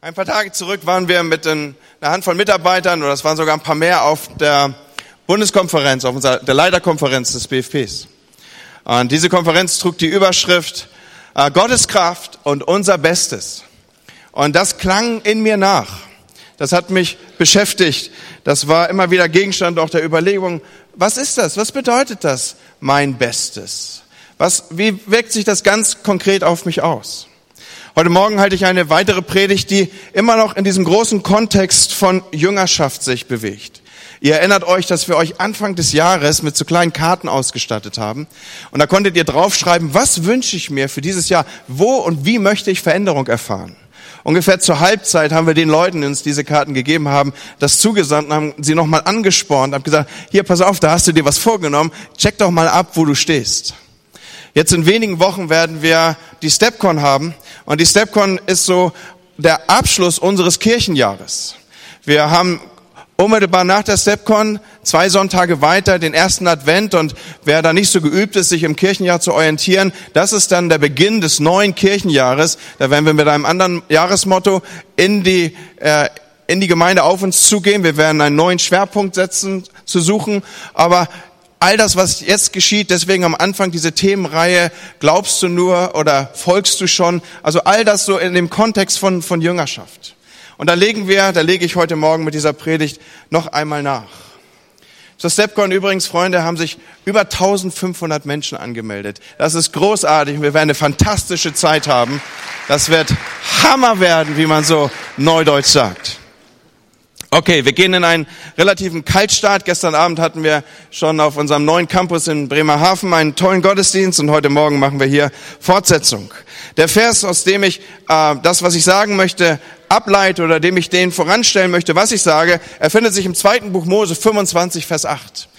Ein paar Tage zurück waren wir mit einer Handvoll Mitarbeitern, oder es waren sogar ein paar mehr, auf der Bundeskonferenz, auf unserer, der Leiterkonferenz des BFPs. Und diese Konferenz trug die Überschrift äh, Gottes Kraft und unser Bestes. Und das klang in mir nach. Das hat mich beschäftigt. Das war immer wieder Gegenstand auch der Überlegung, was ist das? Was bedeutet das, mein Bestes? Was, wie wirkt sich das ganz konkret auf mich aus? Heute Morgen halte ich eine weitere Predigt, die immer noch in diesem großen Kontext von Jüngerschaft sich bewegt. Ihr erinnert euch, dass wir euch Anfang des Jahres mit so kleinen Karten ausgestattet haben. Und da konntet ihr draufschreiben, was wünsche ich mir für dieses Jahr? Wo und wie möchte ich Veränderung erfahren? Ungefähr zur Halbzeit haben wir den Leuten, die uns diese Karten gegeben haben, das zugesandt und haben sie nochmal angespornt, haben gesagt, hier, pass auf, da hast du dir was vorgenommen, check doch mal ab, wo du stehst. Jetzt in wenigen Wochen werden wir die Stepcon haben und die Stepcon ist so der Abschluss unseres Kirchenjahres. Wir haben unmittelbar nach der Stepcon zwei Sonntage weiter den ersten Advent und wer da nicht so geübt ist, sich im Kirchenjahr zu orientieren, das ist dann der Beginn des neuen Kirchenjahres. Da werden wir mit einem anderen Jahresmotto in die äh, in die Gemeinde auf uns zugehen. Wir werden einen neuen Schwerpunkt setzen, zu suchen. Aber all das, was jetzt geschieht, deswegen am Anfang diese Themenreihe, glaubst du nur oder folgst du schon? Also all das so in dem Kontext von, von Jüngerschaft. Und da legen wir, da lege ich heute Morgen mit dieser Predigt noch einmal nach. Zur Stepcon übrigens, Freunde, haben sich über 1500 Menschen angemeldet. Das ist großartig und wir werden eine fantastische Zeit haben. Das wird Hammer werden, wie man so neudeutsch sagt. Okay, wir gehen in einen relativen Kaltstart. Gestern Abend hatten wir schon auf unserem neuen Campus in Bremerhaven einen tollen Gottesdienst und heute Morgen machen wir hier Fortsetzung. Der Vers, aus dem ich äh, das, was ich sagen möchte, ableite oder dem ich den voranstellen möchte, was ich sage, er findet sich im zweiten Buch Mose 25, Vers 8.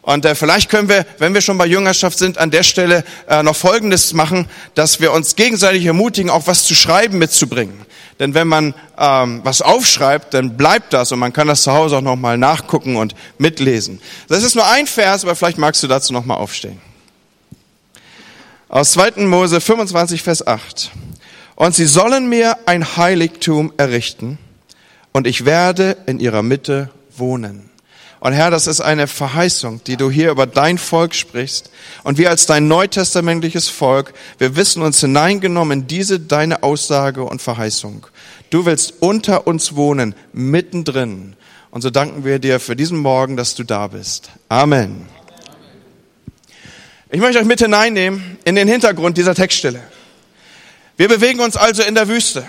Und äh, vielleicht können wir, wenn wir schon bei Jüngerschaft sind, an der Stelle äh, noch Folgendes machen, dass wir uns gegenseitig ermutigen, auch was zu schreiben mitzubringen. Denn wenn man ähm, was aufschreibt, dann bleibt das und man kann das zu Hause auch nochmal nachgucken und mitlesen. Das ist nur ein Vers, aber vielleicht magst du dazu nochmal aufstehen. Aus 2. Mose 25, Vers 8. Und sie sollen mir ein Heiligtum errichten und ich werde in ihrer Mitte wohnen. Und Herr, das ist eine Verheißung, die du hier über dein Volk sprichst. Und wir als dein neutestamentliches Volk, wir wissen uns hineingenommen in diese deine Aussage und Verheißung. Du willst unter uns wohnen, mittendrin. Und so danken wir dir für diesen Morgen, dass du da bist. Amen. Ich möchte euch mit hineinnehmen in den Hintergrund dieser Textstelle. Wir bewegen uns also in der Wüste.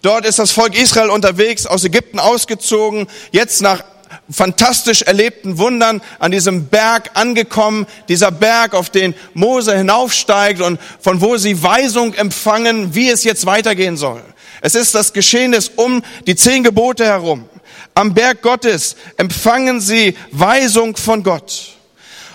Dort ist das Volk Israel unterwegs, aus Ägypten ausgezogen, jetzt nach fantastisch erlebten Wundern an diesem Berg angekommen, dieser Berg, auf den Mose hinaufsteigt und von wo sie Weisung empfangen, wie es jetzt weitergehen soll. Es ist das Geschehnis um die zehn Gebote herum. Am Berg Gottes empfangen sie Weisung von Gott.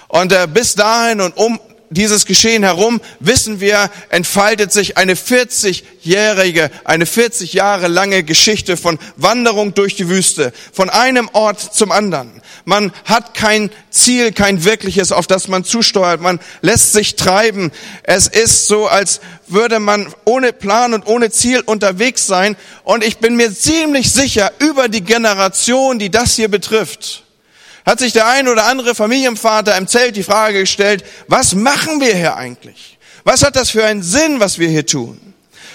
Und äh, bis dahin und um dieses Geschehen herum, wissen wir, entfaltet sich eine 40-jährige, eine 40 Jahre lange Geschichte von Wanderung durch die Wüste, von einem Ort zum anderen. Man hat kein Ziel, kein wirkliches, auf das man zusteuert. Man lässt sich treiben. Es ist so, als würde man ohne Plan und ohne Ziel unterwegs sein. Und ich bin mir ziemlich sicher, über die Generation, die das hier betrifft, hat sich der ein oder andere Familienvater im Zelt die Frage gestellt, was machen wir hier eigentlich? Was hat das für einen Sinn, was wir hier tun?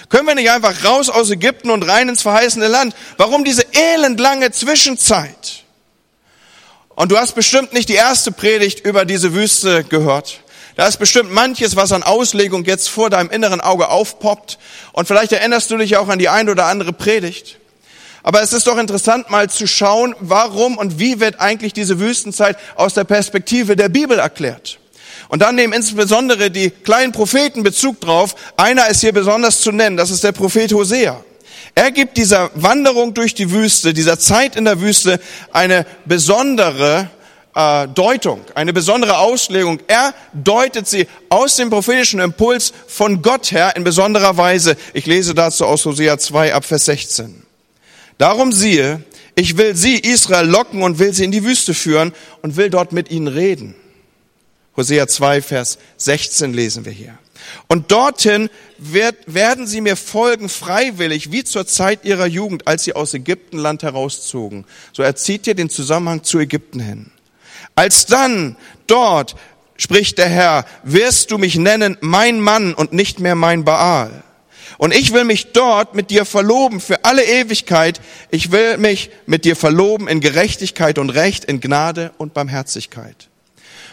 Können wir nicht einfach raus aus Ägypten und rein ins verheißene Land? Warum diese elendlange Zwischenzeit? Und du hast bestimmt nicht die erste Predigt über diese Wüste gehört. Da ist bestimmt manches, was an Auslegung jetzt vor deinem inneren Auge aufpoppt. Und vielleicht erinnerst du dich auch an die ein oder andere Predigt. Aber es ist doch interessant mal zu schauen, warum und wie wird eigentlich diese Wüstenzeit aus der Perspektive der Bibel erklärt. Und dann nehmen insbesondere die kleinen Propheten Bezug drauf. Einer ist hier besonders zu nennen, das ist der Prophet Hosea. Er gibt dieser Wanderung durch die Wüste, dieser Zeit in der Wüste eine besondere äh, Deutung, eine besondere Auslegung. Er deutet sie aus dem prophetischen Impuls von Gott her in besonderer Weise. Ich lese dazu aus Hosea 2 ab Vers 16. Darum siehe, ich will sie, Israel, locken und will sie in die Wüste führen und will dort mit ihnen reden. Hosea 2, Vers 16 lesen wir hier. Und dorthin wird, werden sie mir folgen freiwillig, wie zur Zeit ihrer Jugend, als sie aus Ägyptenland herauszogen. So erzieht ihr den Zusammenhang zu Ägypten hin. Als dann dort, spricht der Herr, wirst du mich nennen mein Mann und nicht mehr mein Baal. Und ich will mich dort mit dir verloben für alle Ewigkeit. Ich will mich mit dir verloben in Gerechtigkeit und Recht, in Gnade und Barmherzigkeit.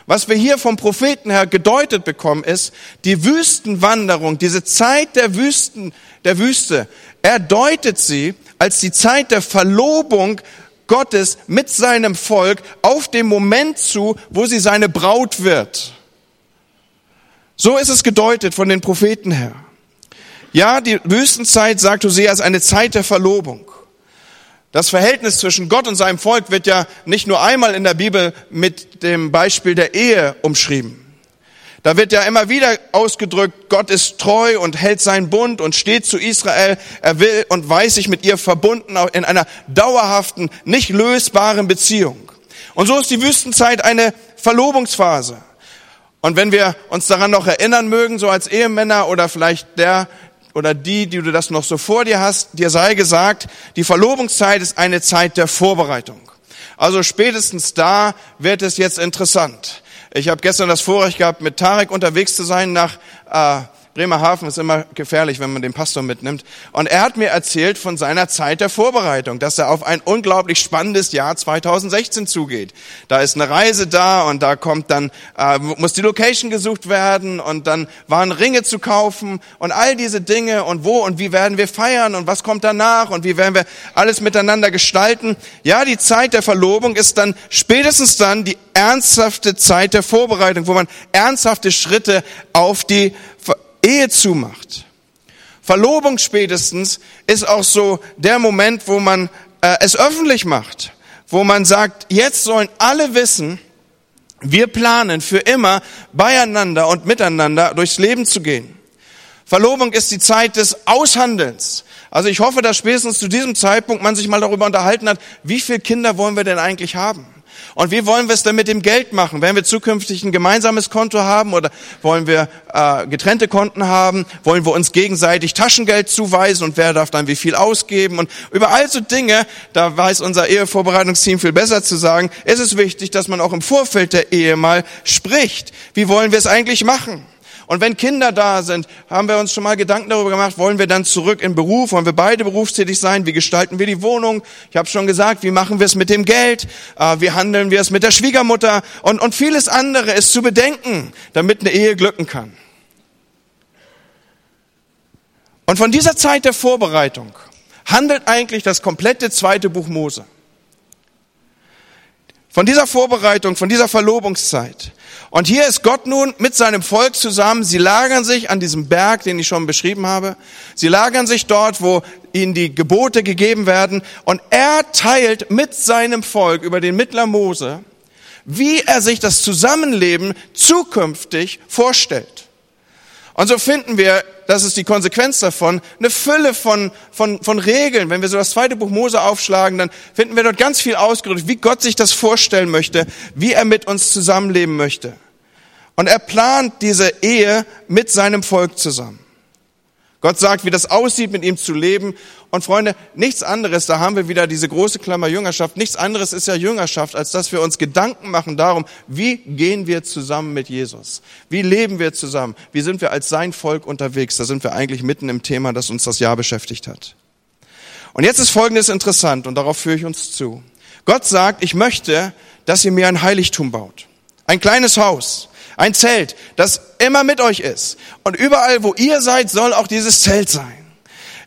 Was wir hier vom Propheten her gedeutet bekommen, ist die Wüstenwanderung, diese Zeit der Wüsten, der Wüste. Er deutet sie als die Zeit der Verlobung Gottes mit seinem Volk auf den Moment zu, wo sie seine Braut wird. So ist es gedeutet von den Propheten her. Ja, die Wüstenzeit, sagt Hosea, ist eine Zeit der Verlobung. Das Verhältnis zwischen Gott und seinem Volk wird ja nicht nur einmal in der Bibel mit dem Beispiel der Ehe umschrieben. Da wird ja immer wieder ausgedrückt, Gott ist treu und hält seinen Bund und steht zu Israel. Er will und weiß sich mit ihr verbunden in einer dauerhaften, nicht lösbaren Beziehung. Und so ist die Wüstenzeit eine Verlobungsphase. Und wenn wir uns daran noch erinnern mögen, so als Ehemänner oder vielleicht der, oder die, die du das noch so vor dir hast, dir sei gesagt, die Verlobungszeit ist eine Zeit der Vorbereitung. Also spätestens da wird es jetzt interessant. Ich habe gestern das Vorrecht gehabt, mit Tarek unterwegs zu sein nach äh, Bremerhaven ist immer gefährlich, wenn man den Pastor mitnimmt. Und er hat mir erzählt von seiner Zeit der Vorbereitung, dass er auf ein unglaublich spannendes Jahr 2016 zugeht. Da ist eine Reise da und da kommt dann, äh, muss die Location gesucht werden und dann waren Ringe zu kaufen und all diese Dinge und wo und wie werden wir feiern und was kommt danach und wie werden wir alles miteinander gestalten. Ja, die Zeit der Verlobung ist dann spätestens dann die ernsthafte Zeit der Vorbereitung, wo man ernsthafte Schritte auf die Ehe zumacht. Verlobung spätestens ist auch so der Moment, wo man äh, es öffentlich macht, wo man sagt, jetzt sollen alle wissen, wir planen für immer beieinander und miteinander durchs Leben zu gehen. Verlobung ist die Zeit des Aushandelns. Also ich hoffe, dass spätestens zu diesem Zeitpunkt man sich mal darüber unterhalten hat, wie viele Kinder wollen wir denn eigentlich haben? Und wie wollen wir es denn mit dem Geld machen? Werden wir zukünftig ein gemeinsames Konto haben oder wollen wir äh, getrennte Konten haben? Wollen wir uns gegenseitig Taschengeld zuweisen und wer darf dann wie viel ausgeben? Und über all so Dinge, da weiß unser Ehevorbereitungsteam viel besser zu sagen, ist es wichtig, dass man auch im Vorfeld der Ehe mal spricht. Wie wollen wir es eigentlich machen? Und wenn Kinder da sind, haben wir uns schon mal Gedanken darüber gemacht, wollen wir dann zurück in Beruf, wollen wir beide berufstätig sein, wie gestalten wir die Wohnung? Ich habe schon gesagt, wie machen wir es mit dem Geld, äh, wie handeln wir es mit der Schwiegermutter und, und vieles andere ist zu bedenken, damit eine Ehe glücken kann. Und von dieser Zeit der Vorbereitung handelt eigentlich das komplette zweite Buch Mose. Von dieser Vorbereitung, von dieser Verlobungszeit. Und hier ist Gott nun mit seinem Volk zusammen. Sie lagern sich an diesem Berg, den ich schon beschrieben habe. Sie lagern sich dort, wo ihnen die Gebote gegeben werden. Und er teilt mit seinem Volk über den Mittler Mose, wie er sich das Zusammenleben zukünftig vorstellt. Und so finden wir, das ist die Konsequenz davon, eine Fülle von, von, von Regeln. Wenn wir so das zweite Buch Mose aufschlagen, dann finden wir dort ganz viel ausgedrückt, wie Gott sich das vorstellen möchte, wie er mit uns zusammenleben möchte. Und er plant diese Ehe mit seinem Volk zusammen. Gott sagt, wie das aussieht, mit ihm zu leben. Und Freunde, nichts anderes, da haben wir wieder diese große Klammer Jüngerschaft, nichts anderes ist ja Jüngerschaft, als dass wir uns Gedanken machen darum, wie gehen wir zusammen mit Jesus? Wie leben wir zusammen? Wie sind wir als sein Volk unterwegs? Da sind wir eigentlich mitten im Thema, das uns das Jahr beschäftigt hat. Und jetzt ist Folgendes interessant und darauf führe ich uns zu. Gott sagt, ich möchte, dass ihr mir ein Heiligtum baut. Ein kleines Haus ein Zelt, das immer mit euch ist. Und überall, wo ihr seid, soll auch dieses Zelt sein.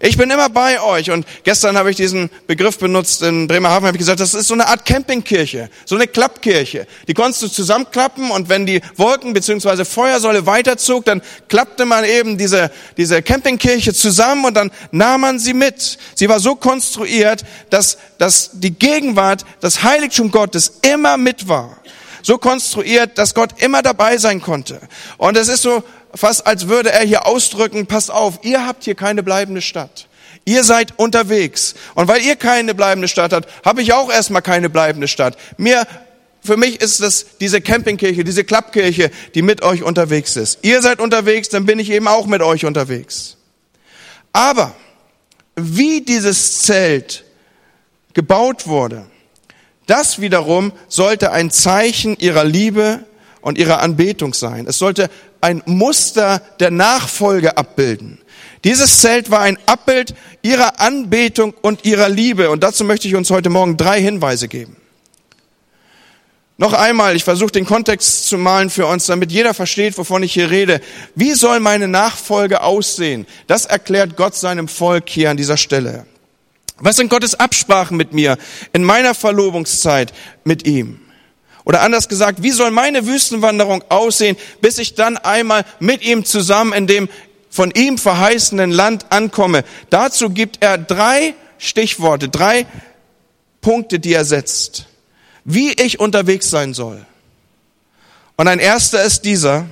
Ich bin immer bei euch und gestern habe ich diesen Begriff benutzt in Bremerhaven, habe ich gesagt, das ist so eine Art Campingkirche, so eine Klappkirche. Die konntest du zusammenklappen und wenn die Wolken beziehungsweise Feuersäule weiterzog, dann klappte man eben diese, diese Campingkirche zusammen und dann nahm man sie mit. Sie war so konstruiert, dass, dass die Gegenwart, das Heiligtum Gottes immer mit war so konstruiert, dass Gott immer dabei sein konnte. Und es ist so fast, als würde er hier ausdrücken, passt auf, ihr habt hier keine bleibende Stadt. Ihr seid unterwegs. Und weil ihr keine bleibende Stadt habt, habe ich auch erstmal keine bleibende Stadt. Mir für mich ist das diese Campingkirche, diese Klappkirche, die mit euch unterwegs ist. Ihr seid unterwegs, dann bin ich eben auch mit euch unterwegs. Aber wie dieses Zelt gebaut wurde, das wiederum sollte ein Zeichen ihrer Liebe und ihrer Anbetung sein. Es sollte ein Muster der Nachfolge abbilden. Dieses Zelt war ein Abbild ihrer Anbetung und ihrer Liebe. Und dazu möchte ich uns heute Morgen drei Hinweise geben. Noch einmal, ich versuche den Kontext zu malen für uns, damit jeder versteht, wovon ich hier rede. Wie soll meine Nachfolge aussehen? Das erklärt Gott seinem Volk hier an dieser Stelle. Was sind Gottes Absprachen mit mir in meiner Verlobungszeit mit ihm? Oder anders gesagt, wie soll meine Wüstenwanderung aussehen, bis ich dann einmal mit ihm zusammen in dem von ihm verheißenen Land ankomme? Dazu gibt er drei Stichworte, drei Punkte, die er setzt, wie ich unterwegs sein soll. Und ein erster ist dieser,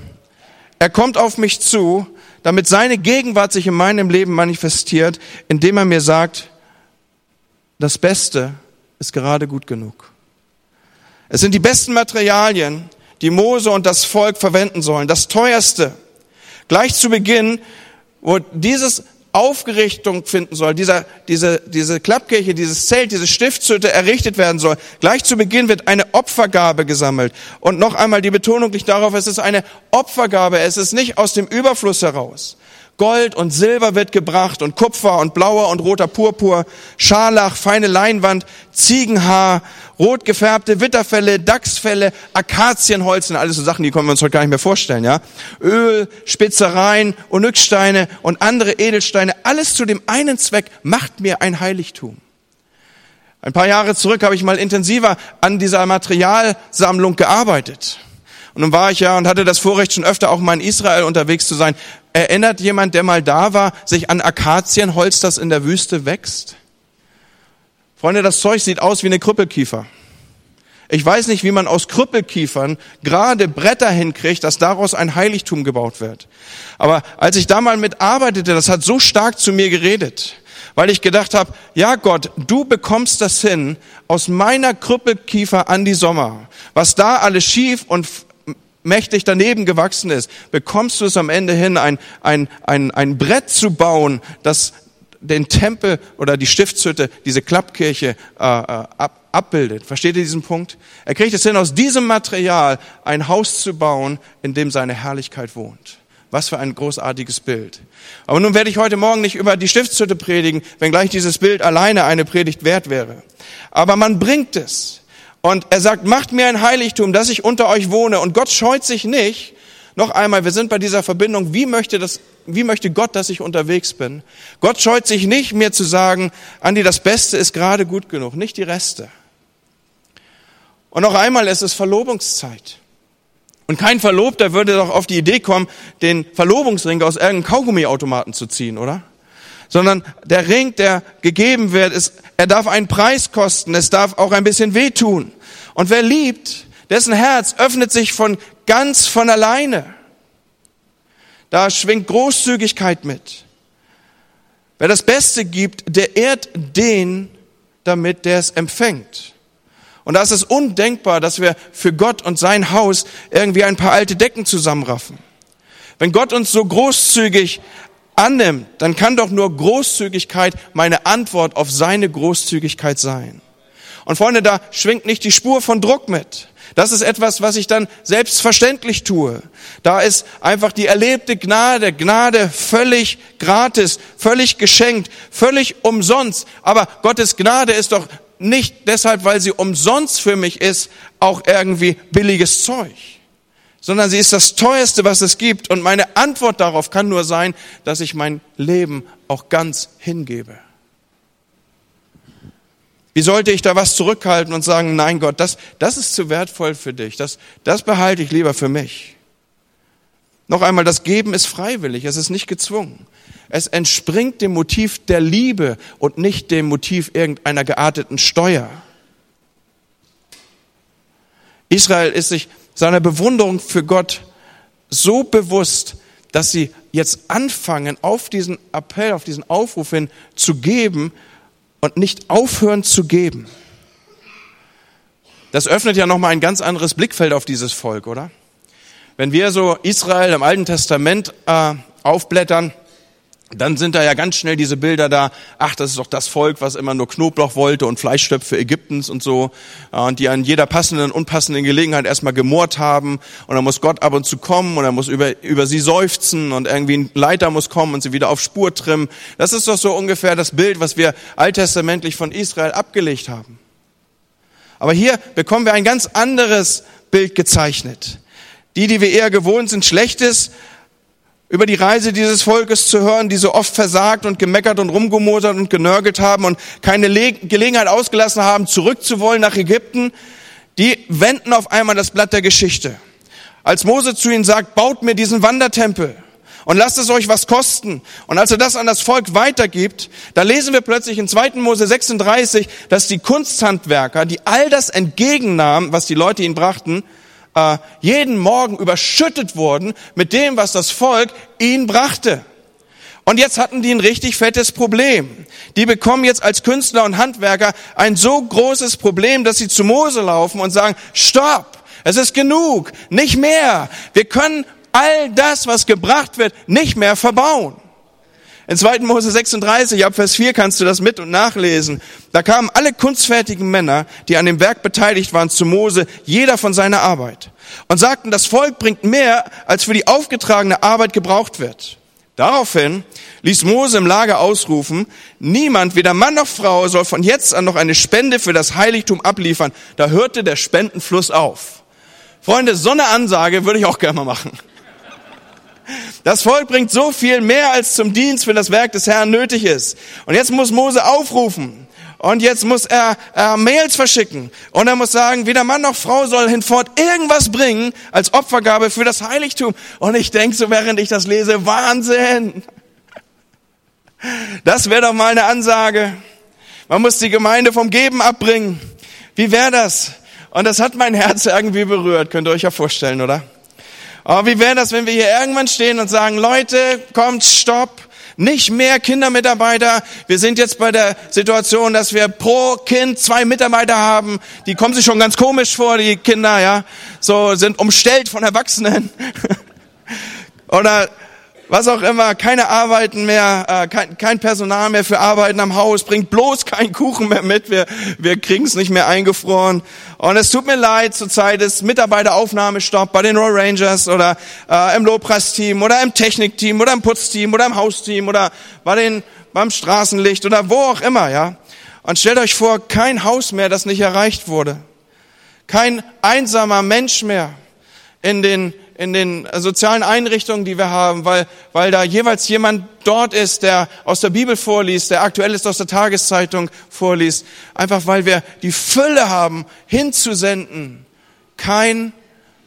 er kommt auf mich zu, damit seine Gegenwart sich in meinem Leben manifestiert, indem er mir sagt, das Beste ist gerade gut genug. Es sind die besten Materialien, die Mose und das Volk verwenden sollen. Das teuerste. Gleich zu Beginn, wo dieses Aufgerichtung finden soll, dieser, diese, diese Klappkirche, dieses Zelt, diese Stiftshütte errichtet werden soll. Gleich zu Beginn wird eine Opfergabe gesammelt. Und noch einmal die Betonung liegt darauf, es ist eine Opfergabe, es ist nicht aus dem Überfluss heraus. Gold und Silber wird gebracht und Kupfer und blauer und roter Purpur, Scharlach, feine Leinwand, Ziegenhaar, rot gefärbte Witterfelle, Dachsfelle, Akazienholz sind alles so Sachen, die können wir uns heute gar nicht mehr vorstellen, ja. Öl, Spitzereien, Onyxsteine und andere Edelsteine, alles zu dem einen Zweck, macht mir ein Heiligtum. Ein paar Jahre zurück habe ich mal intensiver an dieser Materialsammlung gearbeitet. Und nun war ich ja und hatte das Vorrecht, schon öfter auch mal in Israel unterwegs zu sein. Erinnert jemand, der mal da war, sich an Akazienholz, das in der Wüste wächst? Freunde, das Zeug sieht aus wie eine Krüppelkiefer. Ich weiß nicht, wie man aus Krüppelkiefern gerade Bretter hinkriegt, dass daraus ein Heiligtum gebaut wird. Aber als ich da mal mitarbeitete, das hat so stark zu mir geredet, weil ich gedacht habe, ja Gott, du bekommst das hin aus meiner Krüppelkiefer an die Sommer. Was da alles schief und mächtig daneben gewachsen ist, bekommst du es am Ende hin, ein, ein, ein, ein Brett zu bauen, das den Tempel oder die Stiftshütte, diese Klappkirche äh, äh, ab, abbildet. Versteht ihr diesen Punkt? Er kriegt es hin, aus diesem Material ein Haus zu bauen, in dem seine Herrlichkeit wohnt. Was für ein großartiges Bild. Aber nun werde ich heute Morgen nicht über die Stiftshütte predigen, wenngleich dieses Bild alleine eine Predigt wert wäre. Aber man bringt es. Und er sagt, macht mir ein Heiligtum, dass ich unter euch wohne. Und Gott scheut sich nicht. Noch einmal, wir sind bei dieser Verbindung. Wie möchte das, wie möchte Gott, dass ich unterwegs bin? Gott scheut sich nicht, mir zu sagen, Andi, das Beste ist gerade gut genug, nicht die Reste. Und noch einmal, es ist Verlobungszeit. Und kein Verlobter würde doch auf die Idee kommen, den Verlobungsring aus irgendeinem Kaugummiautomaten zu ziehen, oder? Sondern der Ring, der gegeben wird, ist, er darf einen Preis kosten, es darf auch ein bisschen wehtun. Und wer liebt, dessen Herz öffnet sich von ganz von alleine. Da schwingt Großzügigkeit mit. Wer das Beste gibt, der ehrt den damit, der es empfängt. Und da ist es undenkbar, dass wir für Gott und sein Haus irgendwie ein paar alte Decken zusammenraffen. Wenn Gott uns so großzügig annimmt, dann kann doch nur Großzügigkeit meine Antwort auf seine Großzügigkeit sein. Und Freunde, da schwingt nicht die Spur von Druck mit. Das ist etwas, was ich dann selbstverständlich tue. Da ist einfach die erlebte Gnade, Gnade völlig gratis, völlig geschenkt, völlig umsonst. Aber Gottes Gnade ist doch nicht deshalb, weil sie umsonst für mich ist, auch irgendwie billiges Zeug sondern sie ist das teuerste, was es gibt. Und meine Antwort darauf kann nur sein, dass ich mein Leben auch ganz hingebe. Wie sollte ich da was zurückhalten und sagen, nein Gott, das, das ist zu wertvoll für dich, das, das behalte ich lieber für mich. Noch einmal, das Geben ist freiwillig, es ist nicht gezwungen. Es entspringt dem Motiv der Liebe und nicht dem Motiv irgendeiner gearteten Steuer. Israel ist sich seiner Bewunderung für Gott so bewusst, dass sie jetzt anfangen, auf diesen Appell, auf diesen Aufruf hin zu geben und nicht aufhören zu geben. das öffnet ja nochmal ein ganz anderes Blickfeld auf dieses Volk, oder? Wenn wir so Israel im Alten Testament äh, aufblättern, dann sind da ja ganz schnell diese Bilder da, ach, das ist doch das Volk, was immer nur Knoblauch wollte und Fleischstöpfe Ägyptens und so, und die an jeder passenden, unpassenden Gelegenheit erstmal gemordt haben, und dann muss Gott ab und zu kommen, und er muss über, über sie seufzen, und irgendwie ein Leiter muss kommen und sie wieder auf Spur trimmen. Das ist doch so ungefähr das Bild, was wir alttestamentlich von Israel abgelegt haben. Aber hier bekommen wir ein ganz anderes Bild gezeichnet. Die, die wir eher gewohnt sind, Schlechtes über die Reise dieses Volkes zu hören, die so oft versagt und gemeckert und rumgemosert und genörgelt haben und keine Le Gelegenheit ausgelassen haben, zurückzuwollen nach Ägypten, die wenden auf einmal das Blatt der Geschichte. Als Mose zu ihnen sagt, baut mir diesen Wandertempel und lasst es euch was kosten. Und als er das an das Volk weitergibt, da lesen wir plötzlich in 2. Mose 36, dass die Kunsthandwerker, die all das entgegennahmen, was die Leute ihnen brachten, äh, jeden Morgen überschüttet wurden mit dem, was das Volk ihnen brachte. Und jetzt hatten die ein richtig fettes Problem. Die bekommen jetzt als Künstler und Handwerker ein so großes Problem, dass sie zu Mose laufen und sagen, stopp, es ist genug, nicht mehr. Wir können all das, was gebracht wird, nicht mehr verbauen. In 2. Mose 36, ab Vers 4 kannst du das mit und nachlesen. Da kamen alle kunstfertigen Männer, die an dem Werk beteiligt waren, zu Mose, jeder von seiner Arbeit, und sagten, das Volk bringt mehr, als für die aufgetragene Arbeit gebraucht wird. Daraufhin ließ Mose im Lager ausrufen, niemand, weder Mann noch Frau, soll von jetzt an noch eine Spende für das Heiligtum abliefern. Da hörte der Spendenfluss auf. Freunde, so eine Ansage würde ich auch gerne mal machen. Das Volk bringt so viel mehr, als zum Dienst für das Werk des Herrn nötig ist. Und jetzt muss Mose aufrufen. Und jetzt muss er äh, Mails verschicken. Und er muss sagen, weder Mann noch Frau soll hinfort irgendwas bringen als Opfergabe für das Heiligtum. Und ich denke so, während ich das lese, Wahnsinn. Das wäre doch mal eine Ansage. Man muss die Gemeinde vom Geben abbringen. Wie wäre das? Und das hat mein Herz irgendwie berührt. Könnt ihr euch ja vorstellen, oder? Aber wie wäre das, wenn wir hier irgendwann stehen und sagen, Leute, kommt, stopp, nicht mehr Kindermitarbeiter. Wir sind jetzt bei der Situation, dass wir pro Kind zwei Mitarbeiter haben. Die kommen sich schon ganz komisch vor, die Kinder, ja. So sind umstellt von Erwachsenen. Oder was auch immer, keine Arbeiten mehr, äh, kein, kein Personal mehr für Arbeiten am Haus, bringt bloß keinen Kuchen mehr mit, wir, wir kriegen es nicht mehr eingefroren. Und es tut mir leid, zurzeit ist Mitarbeiteraufnahmestopp bei den Royal Rangers oder äh, im Lobpreisteam oder im Technikteam oder im Putzteam oder im Hausteam oder bei den, beim Straßenlicht oder wo auch immer, ja. Und stellt euch vor, kein Haus mehr, das nicht erreicht wurde. Kein einsamer Mensch mehr in den in den sozialen Einrichtungen, die wir haben, weil, weil da jeweils jemand dort ist, der aus der Bibel vorliest, der aktuell ist aus der Tageszeitung vorliest. Einfach weil wir die Fülle haben, hinzusenden. Kein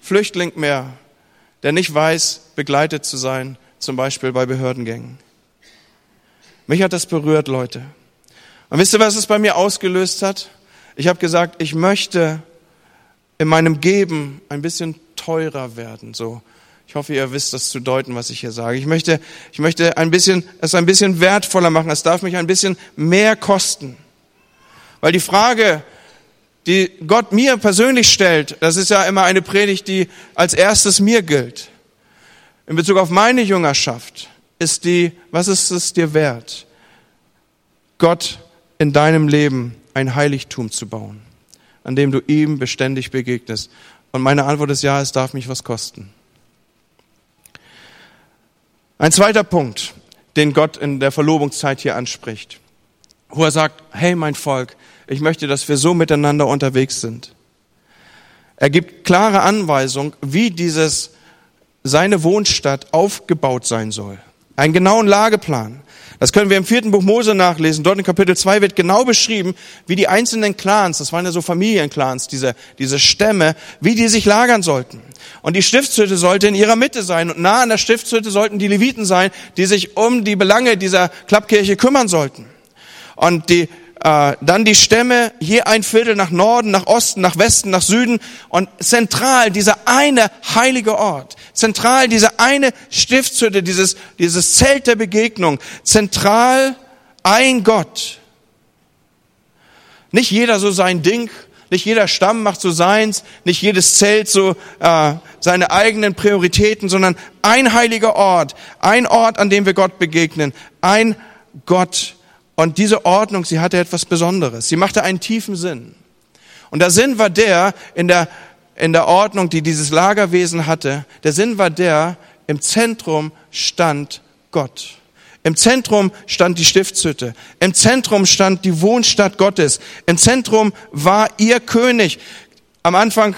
Flüchtling mehr, der nicht weiß, begleitet zu sein, zum Beispiel bei Behördengängen. Mich hat das berührt, Leute. Und wisst ihr, was es bei mir ausgelöst hat? Ich habe gesagt, ich möchte in meinem Geben ein bisschen teurer werden. So, ich hoffe, ihr wisst das zu deuten, was ich hier sage. Ich möchte, ich möchte ein bisschen, es ein bisschen wertvoller machen. Es darf mich ein bisschen mehr kosten. Weil die Frage, die Gott mir persönlich stellt, das ist ja immer eine Predigt, die als erstes mir gilt. In Bezug auf meine Jüngerschaft ist die, was ist es dir wert, Gott in deinem Leben ein Heiligtum zu bauen, an dem du ihm beständig begegnest. Und meine Antwort ist ja, es darf mich was kosten. Ein zweiter Punkt, den Gott in der Verlobungszeit hier anspricht, wo er sagt, hey mein Volk, ich möchte, dass wir so miteinander unterwegs sind. Er gibt klare Anweisung, wie dieses seine Wohnstadt aufgebaut sein soll. Einen genauen Lageplan. Das können wir im vierten Buch Mose nachlesen. Dort in Kapitel 2 wird genau beschrieben, wie die einzelnen Clans, das waren ja so Familienclans, diese, diese Stämme, wie die sich lagern sollten. Und die Stiftshütte sollte in ihrer Mitte sein. Und nah an der Stiftshütte sollten die Leviten sein, die sich um die Belange dieser Klappkirche kümmern sollten. Und die dann die Stämme, je ein Viertel nach Norden, nach Osten, nach Westen, nach Süden und zentral dieser eine heilige Ort, zentral diese eine Stiftshütte, dieses, dieses Zelt der Begegnung, zentral ein Gott. Nicht jeder so sein Ding, Nicht jeder Stamm macht so seins, nicht jedes Zelt so äh, seine eigenen Prioritäten, sondern ein heiliger Ort, ein Ort, an dem wir Gott begegnen, ein Gott. Und diese Ordnung, sie hatte etwas Besonderes. Sie machte einen tiefen Sinn. Und der Sinn war der, in der, in der Ordnung, die dieses Lagerwesen hatte, der Sinn war der, im Zentrum stand Gott. Im Zentrum stand die Stiftshütte. Im Zentrum stand die Wohnstadt Gottes. Im Zentrum war ihr König. Am Anfang,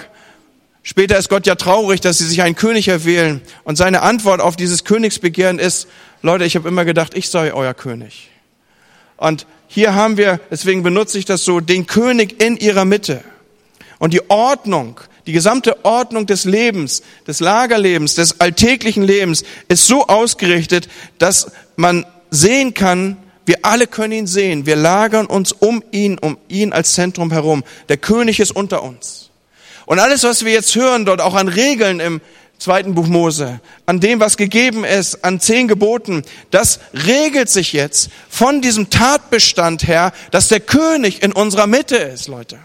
später ist Gott ja traurig, dass sie sich einen König erwählen. Und seine Antwort auf dieses Königsbegehren ist, Leute, ich habe immer gedacht, ich sei euer König. Und hier haben wir, deswegen benutze ich das so, den König in ihrer Mitte. Und die Ordnung, die gesamte Ordnung des Lebens, des Lagerlebens, des alltäglichen Lebens ist so ausgerichtet, dass man sehen kann, wir alle können ihn sehen. Wir lagern uns um ihn, um ihn als Zentrum herum. Der König ist unter uns. Und alles, was wir jetzt hören dort, auch an Regeln im zweiten Buch Mose, an dem, was gegeben ist, an zehn Geboten, das regelt sich jetzt von diesem Tatbestand her, dass der König in unserer Mitte ist, Leute.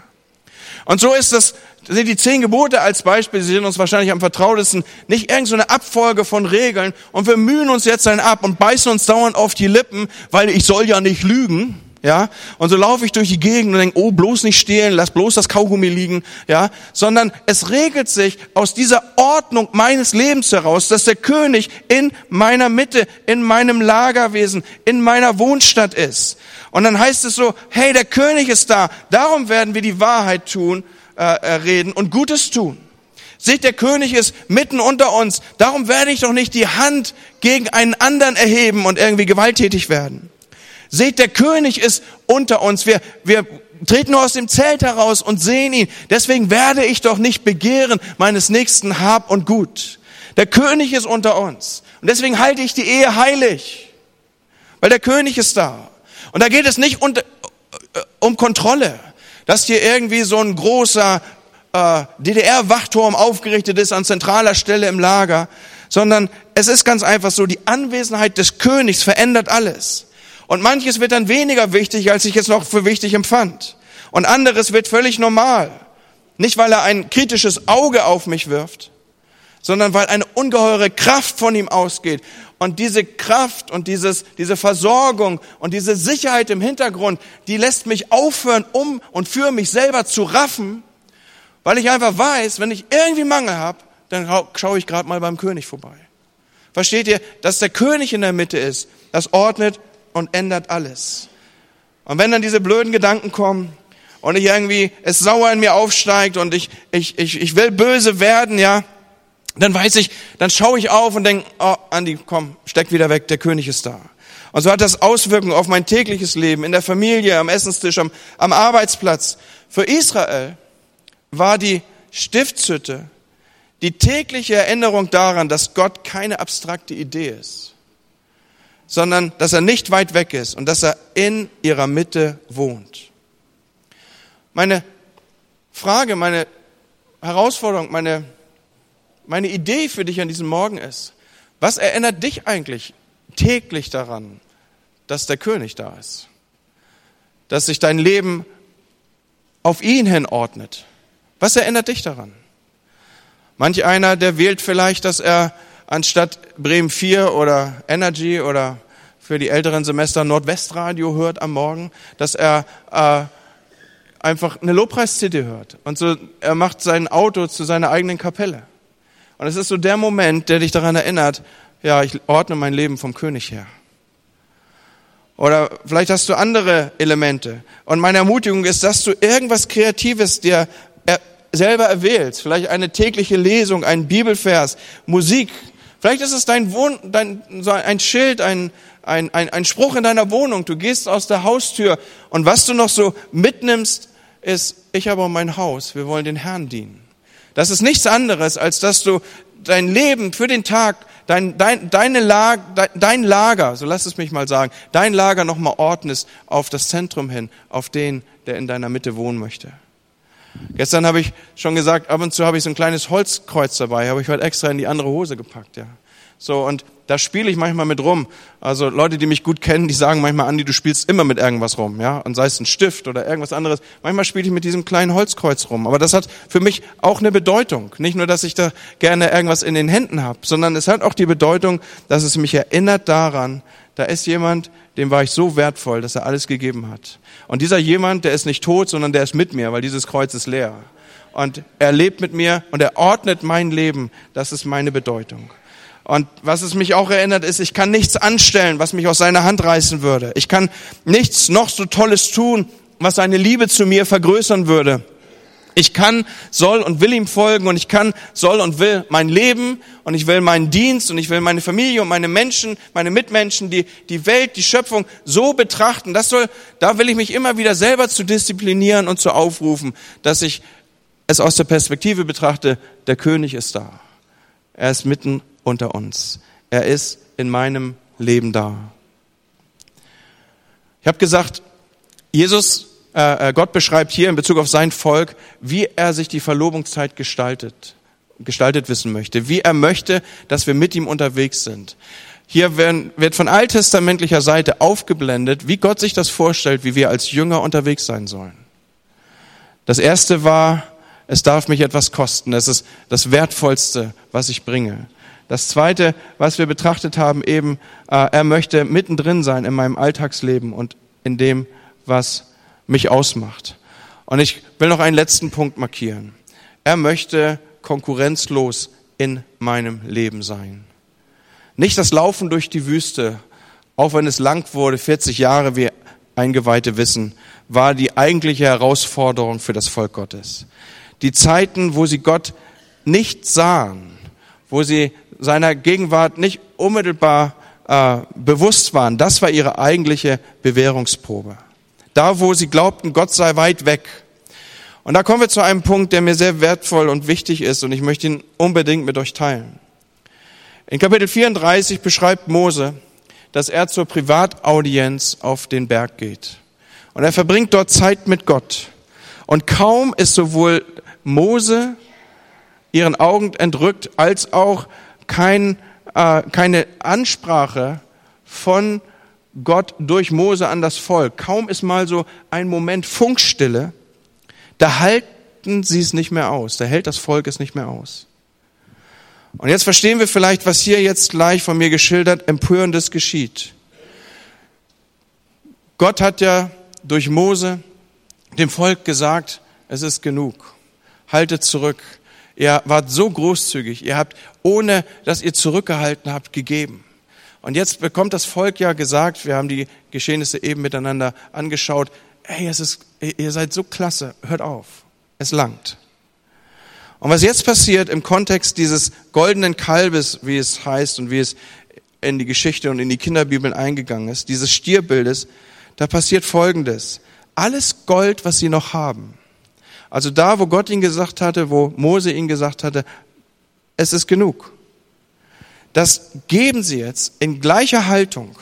Und so ist das sind die zehn Gebote als Beispiel, sie sind uns wahrscheinlich am vertrautesten, nicht irgendeine so Abfolge von Regeln und wir mühen uns jetzt dann ab und beißen uns dauernd auf die Lippen, weil ich soll ja nicht lügen, ja, und so laufe ich durch die Gegend und denke, oh, bloß nicht stehlen, lass bloß das Kaugummi liegen, ja, sondern es regelt sich aus dieser Ordnung meines Lebens heraus, dass der König in meiner Mitte, in meinem Lagerwesen, in meiner Wohnstadt ist. Und dann heißt es so, hey, der König ist da, darum werden wir die Wahrheit tun, äh, äh, reden und Gutes tun. Seht, der König ist mitten unter uns. Darum werde ich doch nicht die Hand gegen einen anderen erheben und irgendwie gewalttätig werden. Seht, der König ist unter uns. Wir, wir treten nur aus dem Zelt heraus und sehen ihn. Deswegen werde ich doch nicht begehren meines nächsten Hab und Gut. Der König ist unter uns. Und deswegen halte ich die Ehe heilig. Weil der König ist da. Und da geht es nicht um, um Kontrolle dass hier irgendwie so ein großer äh, DDR-Wachturm aufgerichtet ist an zentraler Stelle im Lager, sondern es ist ganz einfach so, die Anwesenheit des Königs verändert alles. Und manches wird dann weniger wichtig, als ich es noch für wichtig empfand. Und anderes wird völlig normal. Nicht, weil er ein kritisches Auge auf mich wirft, sondern weil eine ungeheure Kraft von ihm ausgeht. Und diese Kraft und dieses, diese Versorgung und diese Sicherheit im Hintergrund, die lässt mich aufhören, um und für mich selber zu raffen, weil ich einfach weiß, wenn ich irgendwie Mangel habe, dann schaue ich gerade mal beim König vorbei. Versteht ihr, dass der König in der Mitte ist? Das ordnet und ändert alles. Und wenn dann diese blöden Gedanken kommen und ich irgendwie es sauer in mir aufsteigt und ich ich ich ich will böse werden, ja, dann weiß ich, dann schaue ich auf und denke, oh, Andi, komm, steck wieder weg, der König ist da. Und so hat das Auswirkungen auf mein tägliches Leben, in der Familie, am Essenstisch, am, am Arbeitsplatz. Für Israel war die Stiftshütte die tägliche Erinnerung daran, dass Gott keine abstrakte Idee ist, sondern dass er nicht weit weg ist und dass er in ihrer Mitte wohnt. Meine Frage, meine Herausforderung, meine meine Idee für dich an diesem Morgen ist, was erinnert dich eigentlich täglich daran, dass der König da ist? Dass sich dein Leben auf ihn hin ordnet. Was erinnert dich daran? Manch einer, der wählt vielleicht, dass er anstatt Bremen 4 oder Energy oder für die älteren Semester Nordwestradio hört am Morgen, dass er äh, einfach eine Lobpreis-CD hört. Und so, er macht sein Auto zu seiner eigenen Kapelle. Und es ist so der Moment, der dich daran erinnert, ja, ich ordne mein Leben vom König her. Oder vielleicht hast du andere Elemente. Und meine Ermutigung ist, dass du irgendwas Kreatives dir selber erwählst. Vielleicht eine tägliche Lesung, ein Bibelvers, Musik. Vielleicht ist es dein Wohn, dein, so ein Schild, ein, ein, ein, ein Spruch in deiner Wohnung. Du gehst aus der Haustür und was du noch so mitnimmst, ist, ich habe mein Haus, wir wollen den Herrn dienen. Das ist nichts anderes, als dass du dein Leben für den Tag, dein, dein, deine Lag, dein Lager, so lass es mich mal sagen, dein Lager nochmal ordnest auf das Zentrum hin, auf den, der in deiner Mitte wohnen möchte. Gestern habe ich schon gesagt, ab und zu habe ich so ein kleines Holzkreuz dabei, habe ich heute extra in die andere Hose gepackt, ja. So, und da spiele ich manchmal mit rum. Also Leute, die mich gut kennen, die sagen manchmal, Andi, du spielst immer mit irgendwas rum, ja, und sei es ein Stift oder irgendwas anderes. Manchmal spiele ich mit diesem kleinen Holzkreuz rum. Aber das hat für mich auch eine Bedeutung. Nicht nur, dass ich da gerne irgendwas in den Händen habe, sondern es hat auch die Bedeutung, dass es mich erinnert daran, da ist jemand, dem war ich so wertvoll, dass er alles gegeben hat. Und dieser jemand, der ist nicht tot, sondern der ist mit mir, weil dieses Kreuz ist leer. Und er lebt mit mir und er ordnet mein Leben. Das ist meine Bedeutung. Und was es mich auch erinnert, ist, ich kann nichts anstellen, was mich aus seiner Hand reißen würde. Ich kann nichts noch so Tolles tun, was seine Liebe zu mir vergrößern würde. Ich kann, soll und will ihm folgen und ich kann, soll und will mein Leben und ich will meinen Dienst und ich will meine Familie und meine Menschen, meine Mitmenschen, die, die Welt, die Schöpfung so betrachten. Das soll, da will ich mich immer wieder selber zu disziplinieren und zu aufrufen, dass ich es aus der Perspektive betrachte, der König ist da. Er ist mitten unter uns. Er ist in meinem Leben da. Ich habe gesagt, Jesus, äh, äh, Gott beschreibt hier in Bezug auf sein Volk, wie er sich die Verlobungszeit gestaltet, gestaltet wissen möchte, wie er möchte, dass wir mit ihm unterwegs sind. Hier werden, wird von alttestamentlicher Seite aufgeblendet, wie Gott sich das vorstellt, wie wir als Jünger unterwegs sein sollen. Das erste war, es darf mich etwas kosten. Es ist das Wertvollste, was ich bringe. Das Zweite, was wir betrachtet haben, eben, äh, er möchte mittendrin sein in meinem Alltagsleben und in dem, was mich ausmacht. Und ich will noch einen letzten Punkt markieren. Er möchte konkurrenzlos in meinem Leben sein. Nicht das Laufen durch die Wüste, auch wenn es lang wurde, 40 Jahre, wie Eingeweihte wissen, war die eigentliche Herausforderung für das Volk Gottes. Die Zeiten, wo sie Gott nicht sahen, wo sie seiner Gegenwart nicht unmittelbar äh, bewusst waren. Das war ihre eigentliche Bewährungsprobe. Da, wo sie glaubten, Gott sei weit weg. Und da kommen wir zu einem Punkt, der mir sehr wertvoll und wichtig ist und ich möchte ihn unbedingt mit euch teilen. In Kapitel 34 beschreibt Mose, dass er zur Privataudienz auf den Berg geht. Und er verbringt dort Zeit mit Gott. Und kaum ist sowohl Mose ihren Augen entrückt, als auch kein, äh, keine Ansprache von Gott durch Mose an das Volk. Kaum ist mal so ein Moment Funkstille, da halten sie es nicht mehr aus, da hält das Volk es nicht mehr aus. Und jetzt verstehen wir vielleicht, was hier jetzt gleich von mir geschildert, empörendes geschieht. Gott hat ja durch Mose dem Volk gesagt, es ist genug. Haltet zurück. Ihr wart so großzügig. Ihr habt, ohne dass ihr zurückgehalten habt, gegeben. Und jetzt bekommt das Volk ja gesagt, wir haben die Geschehnisse eben miteinander angeschaut, hey, es ist, ihr seid so klasse, hört auf. Es langt. Und was jetzt passiert im Kontext dieses goldenen Kalbes, wie es heißt und wie es in die Geschichte und in die Kinderbibeln eingegangen ist, dieses Stierbildes, da passiert Folgendes. Alles Gold, was sie noch haben, also da, wo Gott ihn gesagt hatte, wo Mose ihn gesagt hatte, es ist genug. Das geben sie jetzt in gleicher Haltung,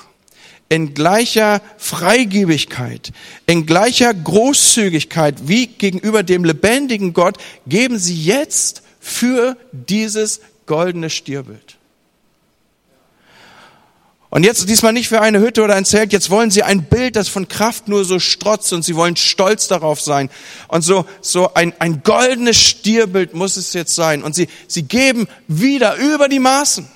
in gleicher Freigebigkeit, in gleicher Großzügigkeit wie gegenüber dem lebendigen Gott, geben sie jetzt für dieses goldene Stierbild. Und jetzt diesmal nicht für eine Hütte oder ein Zelt, jetzt wollen sie ein Bild, das von Kraft nur so strotzt und sie wollen stolz darauf sein. Und so, so ein, ein goldenes Stierbild muss es jetzt sein. Und sie, sie geben wieder über die Maßen.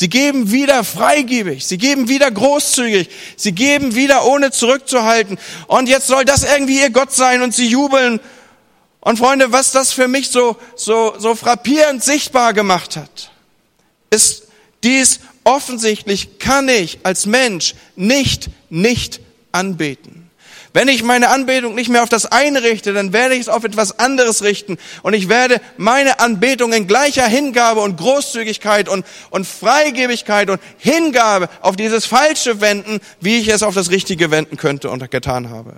Sie geben wieder freigebig. Sie geben wieder großzügig. Sie geben wieder ohne zurückzuhalten. Und jetzt soll das irgendwie ihr Gott sein und sie jubeln. Und Freunde, was das für mich so, so, so frappierend sichtbar gemacht hat, ist dies offensichtlich kann ich als Mensch nicht, nicht anbeten. Wenn ich meine Anbetung nicht mehr auf das eine richte, dann werde ich es auf etwas anderes richten. Und ich werde meine Anbetung in gleicher Hingabe und Großzügigkeit und, und Freigebigkeit und Hingabe auf dieses Falsche wenden, wie ich es auf das Richtige wenden könnte und getan habe.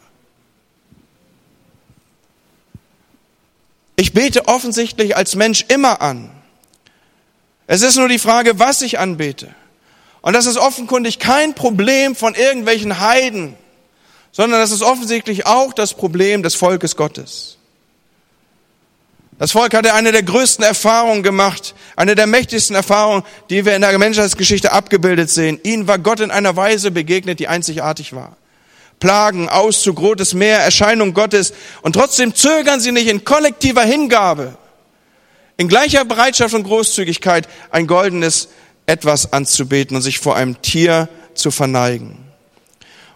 Ich bete offensichtlich als Mensch immer an. Es ist nur die Frage, was ich anbete. Und das ist offenkundig kein Problem von irgendwelchen Heiden, sondern das ist offensichtlich auch das Problem des Volkes Gottes. Das Volk hatte eine der größten Erfahrungen gemacht, eine der mächtigsten Erfahrungen, die wir in der Menschheitsgeschichte abgebildet sehen. Ihnen war Gott in einer Weise begegnet, die einzigartig war. Plagen, Auszug, rotes Meer, Erscheinung Gottes. Und trotzdem zögern sie nicht in kollektiver Hingabe, in gleicher Bereitschaft und Großzügigkeit ein goldenes etwas anzubeten und sich vor einem Tier zu verneigen.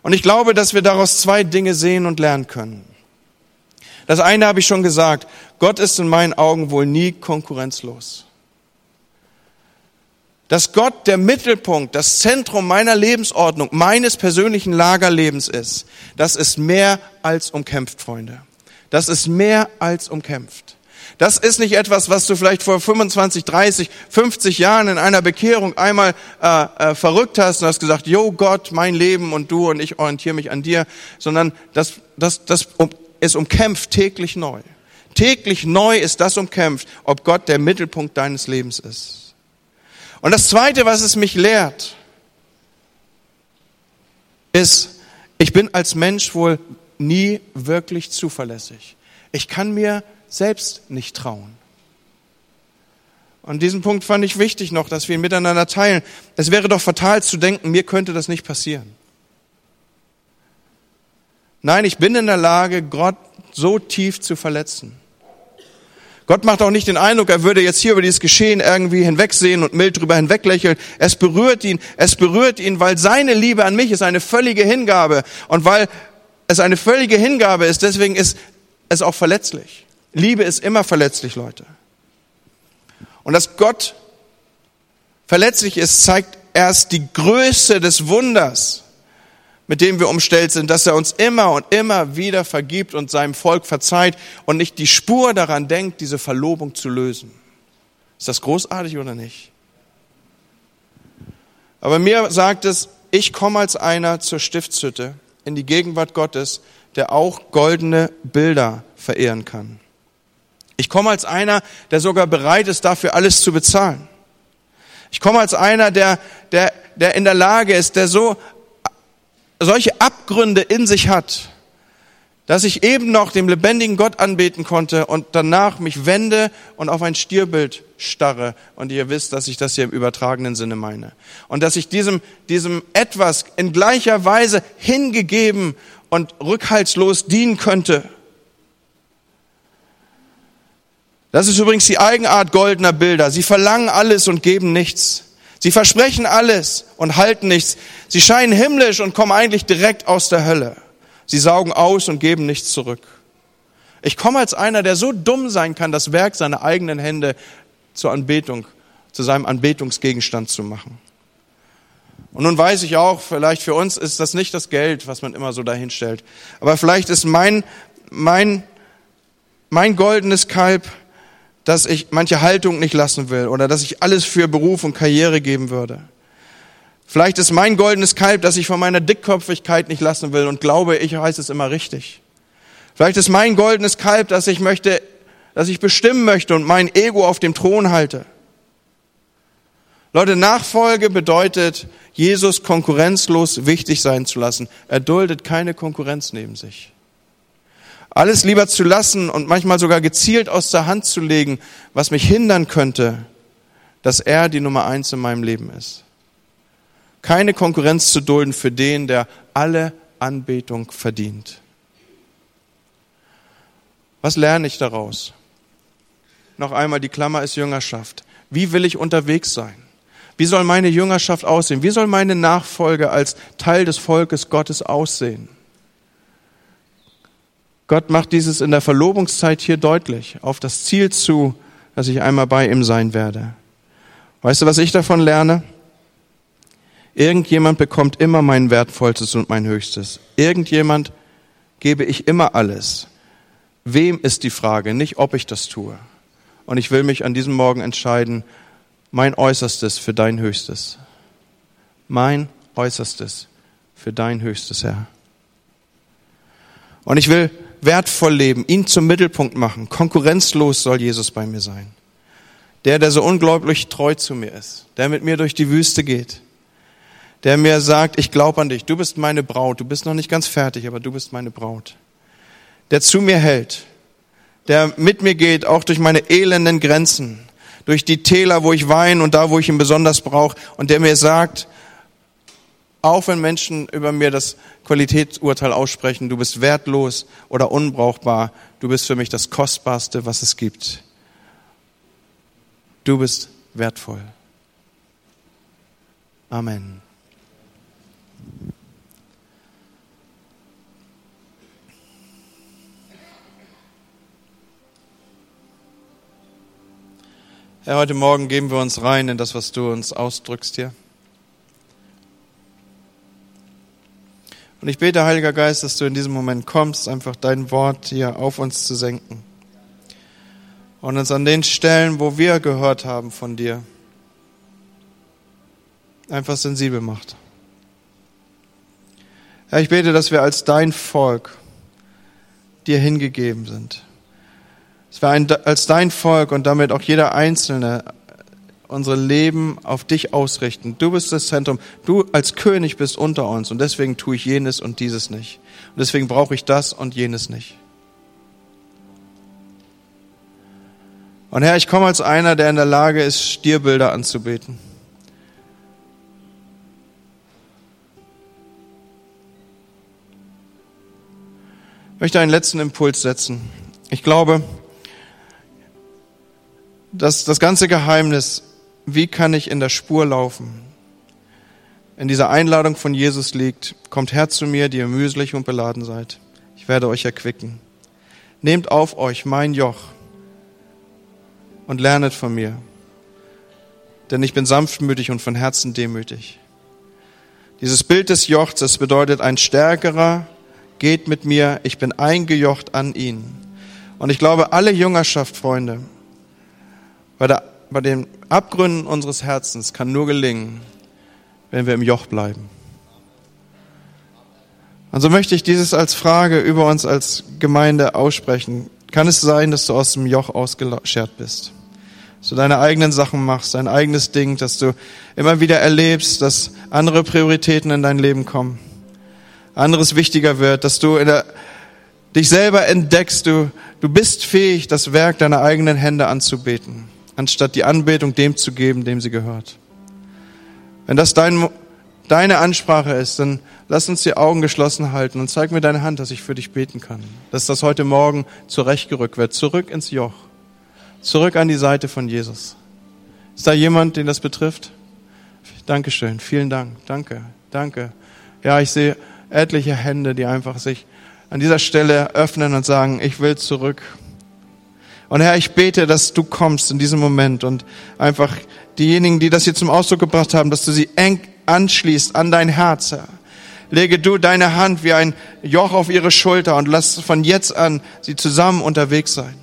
Und ich glaube, dass wir daraus zwei Dinge sehen und lernen können. Das eine habe ich schon gesagt. Gott ist in meinen Augen wohl nie konkurrenzlos. Dass Gott der Mittelpunkt, das Zentrum meiner Lebensordnung, meines persönlichen Lagerlebens ist, das ist mehr als umkämpft, Freunde. Das ist mehr als umkämpft. Das ist nicht etwas, was du vielleicht vor 25, 30, 50 Jahren in einer Bekehrung einmal äh, äh, verrückt hast und hast gesagt, Jo Gott, mein Leben und du und ich orientiere mich an dir, sondern das, das, das es umkämpft täglich neu. Täglich neu ist das umkämpft, ob Gott der Mittelpunkt deines Lebens ist. Und das Zweite, was es mich lehrt, ist, ich bin als Mensch wohl nie wirklich zuverlässig. Ich kann mir selbst nicht trauen. Und diesen Punkt fand ich wichtig noch, dass wir ihn miteinander teilen. Es wäre doch fatal zu denken, mir könnte das nicht passieren. Nein, ich bin in der Lage, Gott so tief zu verletzen. Gott macht auch nicht den Eindruck, er würde jetzt hier über dieses Geschehen irgendwie hinwegsehen und mild drüber hinweglächeln. Es berührt ihn, es berührt ihn, weil seine Liebe an mich ist eine völlige Hingabe. Und weil es eine völlige Hingabe ist, deswegen ist es auch verletzlich. Liebe ist immer verletzlich, Leute. Und dass Gott verletzlich ist, zeigt erst die Größe des Wunders mit dem wir umstellt sind, dass er uns immer und immer wieder vergibt und seinem Volk verzeiht und nicht die Spur daran denkt, diese Verlobung zu lösen. Ist das großartig oder nicht? Aber mir sagt es, ich komme als einer zur Stiftshütte in die Gegenwart Gottes, der auch goldene Bilder verehren kann. Ich komme als einer, der sogar bereit ist, dafür alles zu bezahlen. Ich komme als einer, der, der, der in der Lage ist, der so solche Abgründe in sich hat, dass ich eben noch dem lebendigen Gott anbeten konnte und danach mich wende und auf ein Stierbild starre. Und ihr wisst, dass ich das hier im übertragenen Sinne meine. Und dass ich diesem, diesem etwas in gleicher Weise hingegeben und rückhaltslos dienen könnte. Das ist übrigens die Eigenart goldener Bilder. Sie verlangen alles und geben nichts. Sie versprechen alles und halten nichts. Sie scheinen himmlisch und kommen eigentlich direkt aus der Hölle. Sie saugen aus und geben nichts zurück. Ich komme als einer, der so dumm sein kann, das Werk seiner eigenen Hände zur Anbetung, zu seinem Anbetungsgegenstand zu machen. Und nun weiß ich auch, vielleicht für uns ist das nicht das Geld, was man immer so dahinstellt. Aber vielleicht ist mein, mein, mein goldenes Kalb dass ich manche Haltung nicht lassen will oder dass ich alles für Beruf und Karriere geben würde. Vielleicht ist mein goldenes Kalb, dass ich von meiner Dickköpfigkeit nicht lassen will und glaube, ich heiße es immer richtig. Vielleicht ist mein goldenes Kalb, dass ich möchte, dass ich bestimmen möchte und mein Ego auf dem Thron halte. Leute, Nachfolge bedeutet, Jesus konkurrenzlos wichtig sein zu lassen. Er duldet keine Konkurrenz neben sich alles lieber zu lassen und manchmal sogar gezielt aus der Hand zu legen, was mich hindern könnte, dass er die Nummer eins in meinem Leben ist. Keine Konkurrenz zu dulden für den, der alle Anbetung verdient. Was lerne ich daraus? Noch einmal, die Klammer ist Jüngerschaft. Wie will ich unterwegs sein? Wie soll meine Jüngerschaft aussehen? Wie soll meine Nachfolge als Teil des Volkes Gottes aussehen? Gott macht dieses in der Verlobungszeit hier deutlich, auf das Ziel zu, dass ich einmal bei ihm sein werde. Weißt du, was ich davon lerne? Irgendjemand bekommt immer mein Wertvollstes und mein Höchstes. Irgendjemand gebe ich immer alles. Wem ist die Frage, nicht ob ich das tue. Und ich will mich an diesem Morgen entscheiden, mein Äußerstes für dein Höchstes. Mein Äußerstes für dein Höchstes, Herr. Und ich will wertvoll leben, ihn zum Mittelpunkt machen. Konkurrenzlos soll Jesus bei mir sein. Der, der so unglaublich treu zu mir ist, der mit mir durch die Wüste geht, der mir sagt, ich glaube an dich, du bist meine Braut, du bist noch nicht ganz fertig, aber du bist meine Braut. Der zu mir hält, der mit mir geht, auch durch meine elenden Grenzen, durch die Täler, wo ich weine und da, wo ich ihn besonders brauche, und der mir sagt, auch wenn Menschen über mir das Qualitätsurteil aussprechen, du bist wertlos oder unbrauchbar, du bist für mich das Kostbarste, was es gibt. Du bist wertvoll. Amen. Herr, heute Morgen geben wir uns rein in das, was du uns ausdrückst hier. Und ich bete, Heiliger Geist, dass du in diesem Moment kommst, einfach dein Wort hier auf uns zu senken. Und uns an den Stellen, wo wir gehört haben von dir, einfach sensibel macht. Herr, ich bete, dass wir als dein Volk dir hingegeben sind dass wir als dein Volk und damit auch jeder Einzelne unsere Leben auf dich ausrichten. Du bist das Zentrum. Du als König bist unter uns und deswegen tue ich jenes und dieses nicht. Und deswegen brauche ich das und jenes nicht. Und Herr, ich komme als einer, der in der Lage ist, Stierbilder anzubeten. Ich möchte einen letzten Impuls setzen. Ich glaube, das, das ganze Geheimnis, wie kann ich in der Spur laufen, in dieser Einladung von Jesus liegt, kommt her zu mir, die ihr mühselig und beladen seid. Ich werde euch erquicken. Nehmt auf euch mein Joch und lernet von mir, denn ich bin sanftmütig und von Herzen demütig. Dieses Bild des Jochs, das bedeutet, ein Stärkerer geht mit mir, ich bin eingejocht an ihn. Und ich glaube, alle Jüngerschaft, Freunde, bei, der, bei den Abgründen unseres Herzens kann nur gelingen, wenn wir im Joch bleiben. Und so möchte ich dieses als Frage über uns als Gemeinde aussprechen. Kann es sein, dass du aus dem Joch ausgeschert bist? Dass du deine eigenen Sachen machst, dein eigenes Ding, dass du immer wieder erlebst, dass andere Prioritäten in dein Leben kommen, anderes wichtiger wird, dass du der, dich selber entdeckst, du, du bist fähig, das Werk deiner eigenen Hände anzubeten anstatt die Anbetung dem zu geben, dem sie gehört. Wenn das dein, deine Ansprache ist, dann lass uns die Augen geschlossen halten und zeig mir deine Hand, dass ich für dich beten kann. Dass das heute Morgen zurechtgerückt wird, zurück ins Joch, zurück an die Seite von Jesus. Ist da jemand, den das betrifft? Dankeschön, vielen Dank, danke, danke. Ja, ich sehe etliche Hände, die einfach sich an dieser Stelle öffnen und sagen, ich will zurück und Herr, ich bete, dass du kommst in diesem Moment und einfach diejenigen, die das hier zum Ausdruck gebracht haben, dass du sie eng anschließt an dein Herz, Herr. Lege du deine Hand wie ein Joch auf ihre Schulter und lass von jetzt an sie zusammen unterwegs sein.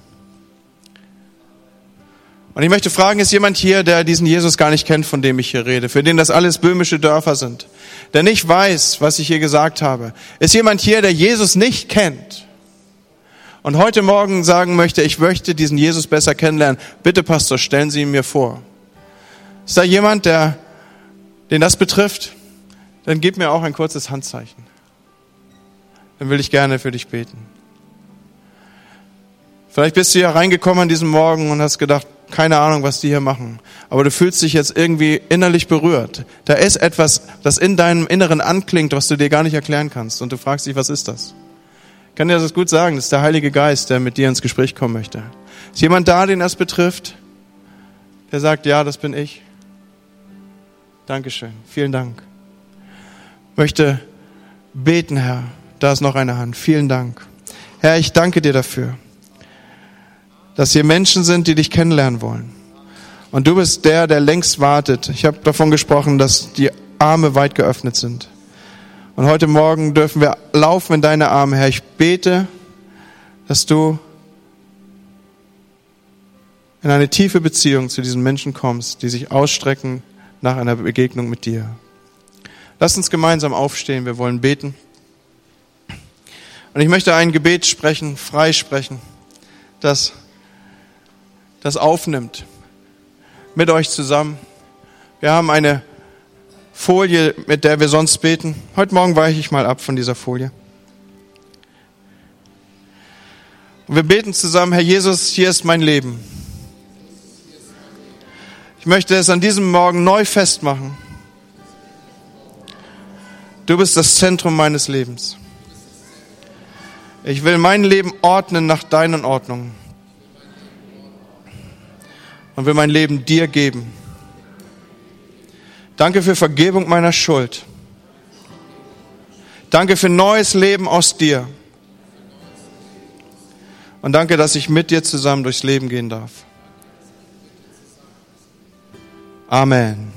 Und ich möchte fragen, ist jemand hier, der diesen Jesus gar nicht kennt, von dem ich hier rede, für den das alles böhmische Dörfer sind, der nicht weiß, was ich hier gesagt habe? Ist jemand hier, der Jesus nicht kennt? Und heute Morgen sagen möchte, ich möchte diesen Jesus besser kennenlernen, bitte Pastor, stellen Sie ihn mir vor. Ist da jemand, der, den das betrifft? Dann gib mir auch ein kurzes Handzeichen. Dann will ich gerne für dich beten. Vielleicht bist du ja reingekommen an diesem Morgen und hast gedacht, keine Ahnung, was die hier machen. Aber du fühlst dich jetzt irgendwie innerlich berührt. Da ist etwas, das in deinem Inneren anklingt, was du dir gar nicht erklären kannst. Und du fragst dich, was ist das? Kann dir das gut sagen, das ist der Heilige Geist, der mit dir ins Gespräch kommen möchte. Ist jemand da, den das betrifft, der sagt, ja, das bin ich? Dankeschön, vielen Dank. Möchte beten, Herr, da ist noch eine Hand. Vielen Dank. Herr, ich danke dir dafür, dass hier Menschen sind, die dich kennenlernen wollen. Und du bist der, der längst wartet. Ich habe davon gesprochen, dass die Arme weit geöffnet sind. Und heute Morgen dürfen wir laufen in deine Arme, Herr. Ich bete, dass du in eine tiefe Beziehung zu diesen Menschen kommst, die sich ausstrecken nach einer Begegnung mit dir. Lass uns gemeinsam aufstehen, wir wollen beten. Und ich möchte ein Gebet sprechen, freisprechen, das das aufnimmt mit euch zusammen. Wir haben eine Folie, mit der wir sonst beten. Heute Morgen weiche ich mal ab von dieser Folie. Und wir beten zusammen, Herr Jesus, hier ist mein Leben. Ich möchte es an diesem Morgen neu festmachen. Du bist das Zentrum meines Lebens. Ich will mein Leben ordnen nach deinen Ordnungen und will mein Leben dir geben. Danke für Vergebung meiner Schuld. Danke für neues Leben aus dir. Und danke, dass ich mit dir zusammen durchs Leben gehen darf. Amen.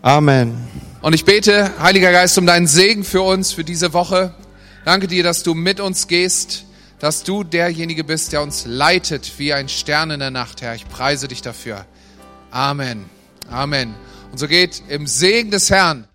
Amen. Und ich bete, Heiliger Geist, um deinen Segen für uns, für diese Woche. Danke dir, dass du mit uns gehst, dass du derjenige bist, der uns leitet wie ein Stern in der Nacht, Herr. Ich preise dich dafür. Amen. Amen. Und so geht im Segen des Herrn